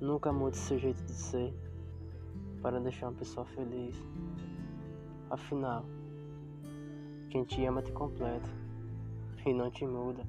Nunca mude seu jeito de ser para deixar uma pessoa feliz. Afinal, quem te ama te completa e não te muda.